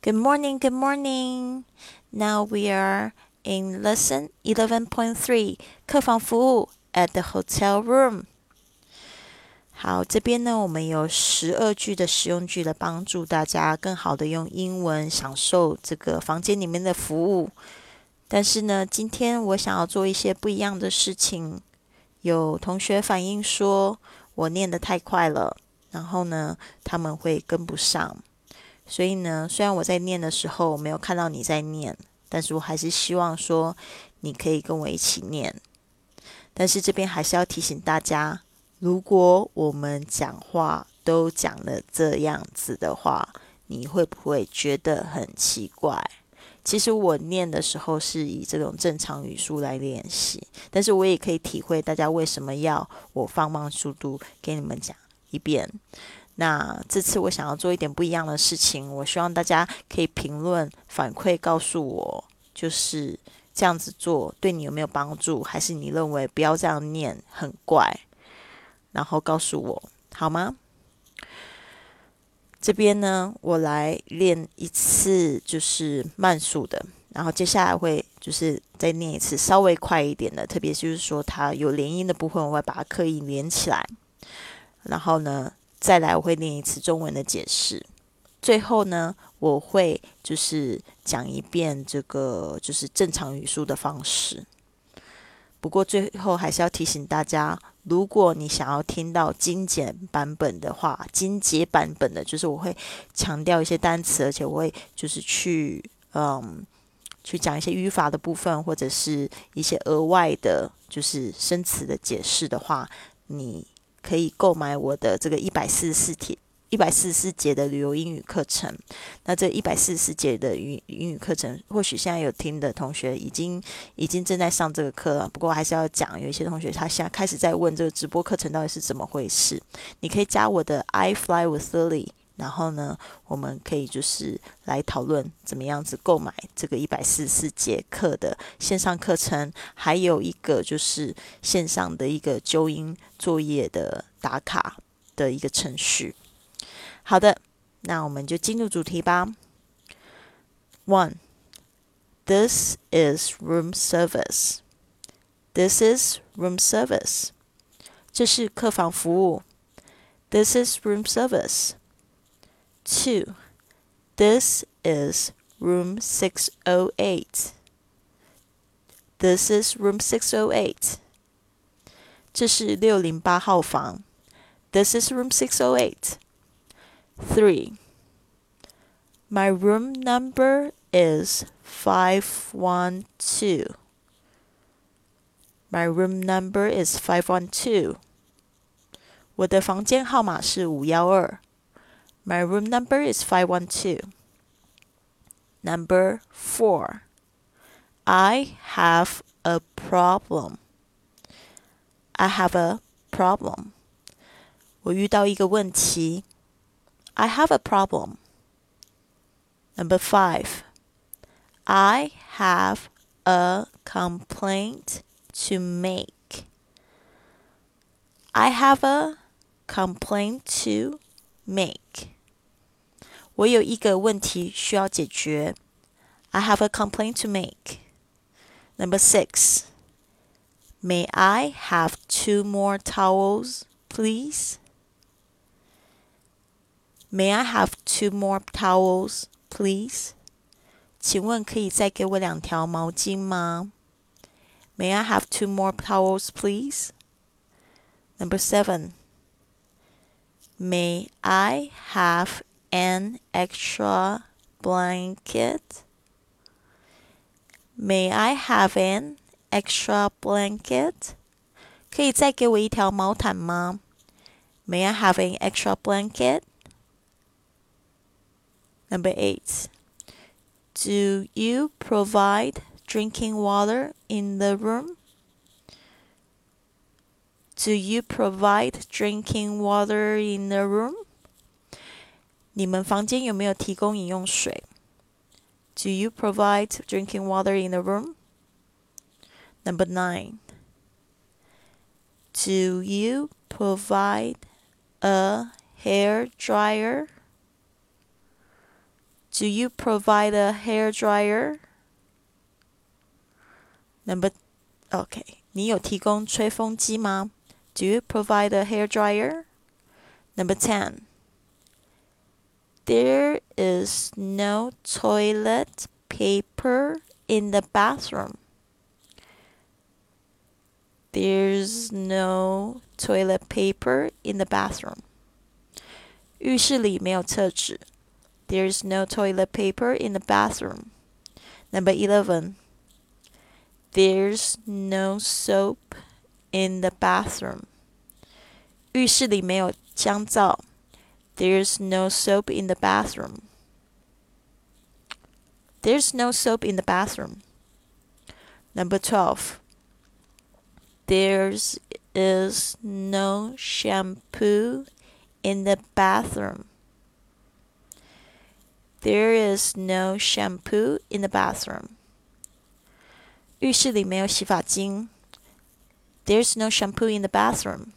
Good morning, good morning. Now we are in lesson 11.3客房服务 at the hotel room. 好，这边呢，我们有十二句的实用句来帮助大家更好的用英文享受这个房间里面的服务。但是呢，今天我想要做一些不一样的事情。有同学反映说我念得太快了，然后呢，他们会跟不上。所以呢，虽然我在念的时候没有看到你在念，但是我还是希望说你可以跟我一起念。但是这边还是要提醒大家，如果我们讲话都讲了这样子的话，你会不会觉得很奇怪？其实我念的时候是以这种正常语速来练习，但是我也可以体会大家为什么要我放慢速度给你们讲一遍。那这次我想要做一点不一样的事情，我希望大家可以评论反馈告诉我，就是这样子做对你有没有帮助，还是你认为不要这样念很怪，然后告诉我好吗？这边呢，我来练一次就是慢速的，然后接下来会就是再念一次稍微快一点的，特别就是说它有连音的部分，我会把它刻意连起来，然后呢。再来，我会念一次中文的解释。最后呢，我会就是讲一遍这个就是正常语速的方式。不过最后还是要提醒大家，如果你想要听到精简版本的话，精简版本的，就是我会强调一些单词，而且我会就是去嗯去讲一些语法的部分，或者是一些额外的，就是生词的解释的话，你。可以购买我的这个一百四十四节、一百四十四节的旅游英语课程。那这一百四十四节的语英语课程，或许现在有听的同学已经已经正在上这个课了。不过还是要讲，有一些同学他现在开始在问这个直播课程到底是怎么回事。你可以加我的 I Fly with Lily。然后呢，我们可以就是来讨论怎么样子购买这个一百四十四节课的线上课程，还有一个就是线上的一个纠音作业的打卡的一个程序。好的，那我们就进入主题吧。One, this is room service. This is room service. 这是客房服务。This is room service. 2. This is room 608. This is room 608. 这是六零八号房。This is room 608. 3. My room number is 512. My room number is 512. 我的房间号码是五幺二。 my room number is 512. Number 4. I have a problem. I have a problem. 我遇到一个问题。I have a problem. Number 5. I have a complaint to make. I have a complaint to make. 我有一个问题需要解决。I have a complaint to make. Number six. May I have two more towels, please? May I have two more towels, please? 请问可以再给我两条毛巾吗？May I have two more towels, please? Number seven. May I have an extra blanket? May I have an extra blanket? 可以再给我一条毛毯吗？May I have an extra blanket? Number eight. Do you provide drinking water in the room? Do you provide drinking water in the room? 你们房间有没有提供饮用水？Do you provide drinking water in the room? Number nine. Do you provide a hair dryer? Do you provide a hair dryer? Number, OK，你有提供吹风机吗？Do you provide a hair dryer? Number ten. There is no toilet paper in the bathroom. There's no toilet paper in the bathroom. 浴室里没有厕纸。There's no toilet paper in the bathroom. Number 11. There's no soap in the bathroom. 浴室里没有香皂。 There's no soap in the bathroom. There's no soap in the bathroom. Number 12. There's is no shampoo in the bathroom. There is no shampoo in the bathroom. 浴室里没有洗发精。There's no shampoo in the bathroom.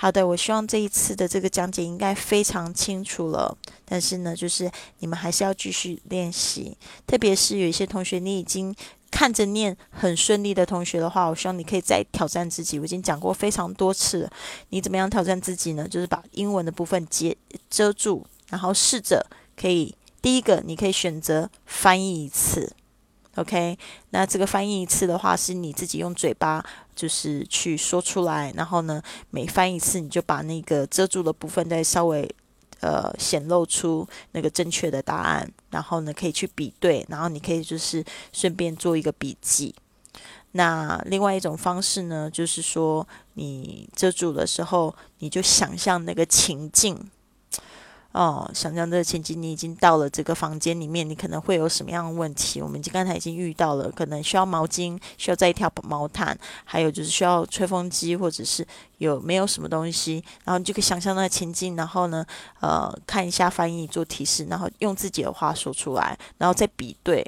好的，我希望这一次的这个讲解应该非常清楚了。但是呢，就是你们还是要继续练习，特别是有一些同学你已经看着念很顺利的同学的话，我希望你可以再挑战自己。我已经讲过非常多次了，你怎么样挑战自己呢？就是把英文的部分接遮住，然后试着可以第一个，你可以选择翻译一次。OK，那这个翻译一次的话，是你自己用嘴巴就是去说出来，然后呢，每翻一次你就把那个遮住的部分再稍微呃显露出那个正确的答案，然后呢可以去比对，然后你可以就是顺便做一个笔记。那另外一种方式呢，就是说你遮住的时候，你就想象那个情境。哦，想象这个情景，你已经到了这个房间里面，你可能会有什么样的问题？我们刚才已经遇到了，可能需要毛巾，需要再一条毛毯，还有就是需要吹风机，或者是有没有什么东西？然后你就可以想象那个情境，然后呢，呃，看一下翻译做提示，然后用自己的话说出来，然后再比对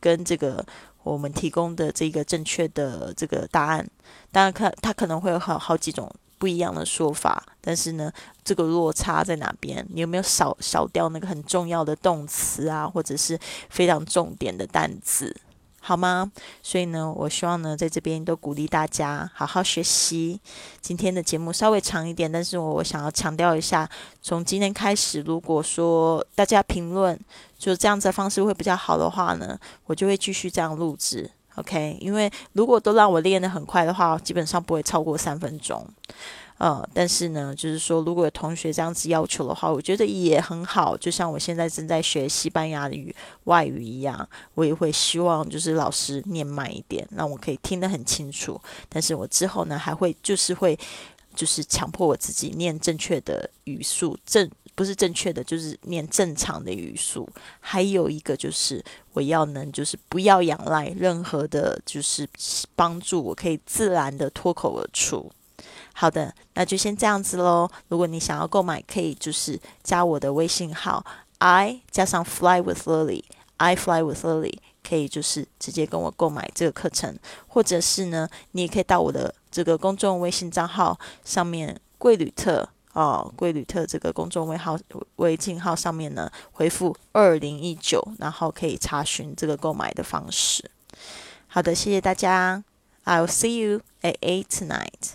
跟这个我们提供的这个正确的这个答案。当然，可它可能会有好好几种。不一样的说法，但是呢，这个落差在哪边？你有没有少少掉那个很重要的动词啊，或者是非常重点的单词，好吗？所以呢，我希望呢，在这边都鼓励大家好好学习。今天的节目稍微长一点，但是我我想要强调一下，从今天开始，如果说大家评论就这样子的方式会比较好的话呢，我就会继续这样录制。OK，因为如果都让我练得很快的话，基本上不会超过三分钟。呃，但是呢，就是说，如果有同学这样子要求的话，我觉得也很好。就像我现在正在学西班牙语外语一样，我也会希望就是老师念慢一点，让我可以听得很清楚。但是我之后呢，还会就是会就是强迫我自己念正确的语速正。不是正确的，就是念正常的语速。还有一个就是，我要能就是不要仰赖任何的，就是帮助，我可以自然的脱口而出。好的，那就先这样子喽。如果你想要购买，可以就是加我的微信号，I 加上 Fly with Lily，I Fly with Lily，可以就是直接跟我购买这个课程，或者是呢，你也可以到我的这个公众微信账号上面，贵旅特。哦，贵旅特这个公众微号微信号上面呢，回复二零一九，然后可以查询这个购买的方式。好的，谢谢大家，I'll see you at eight tonight.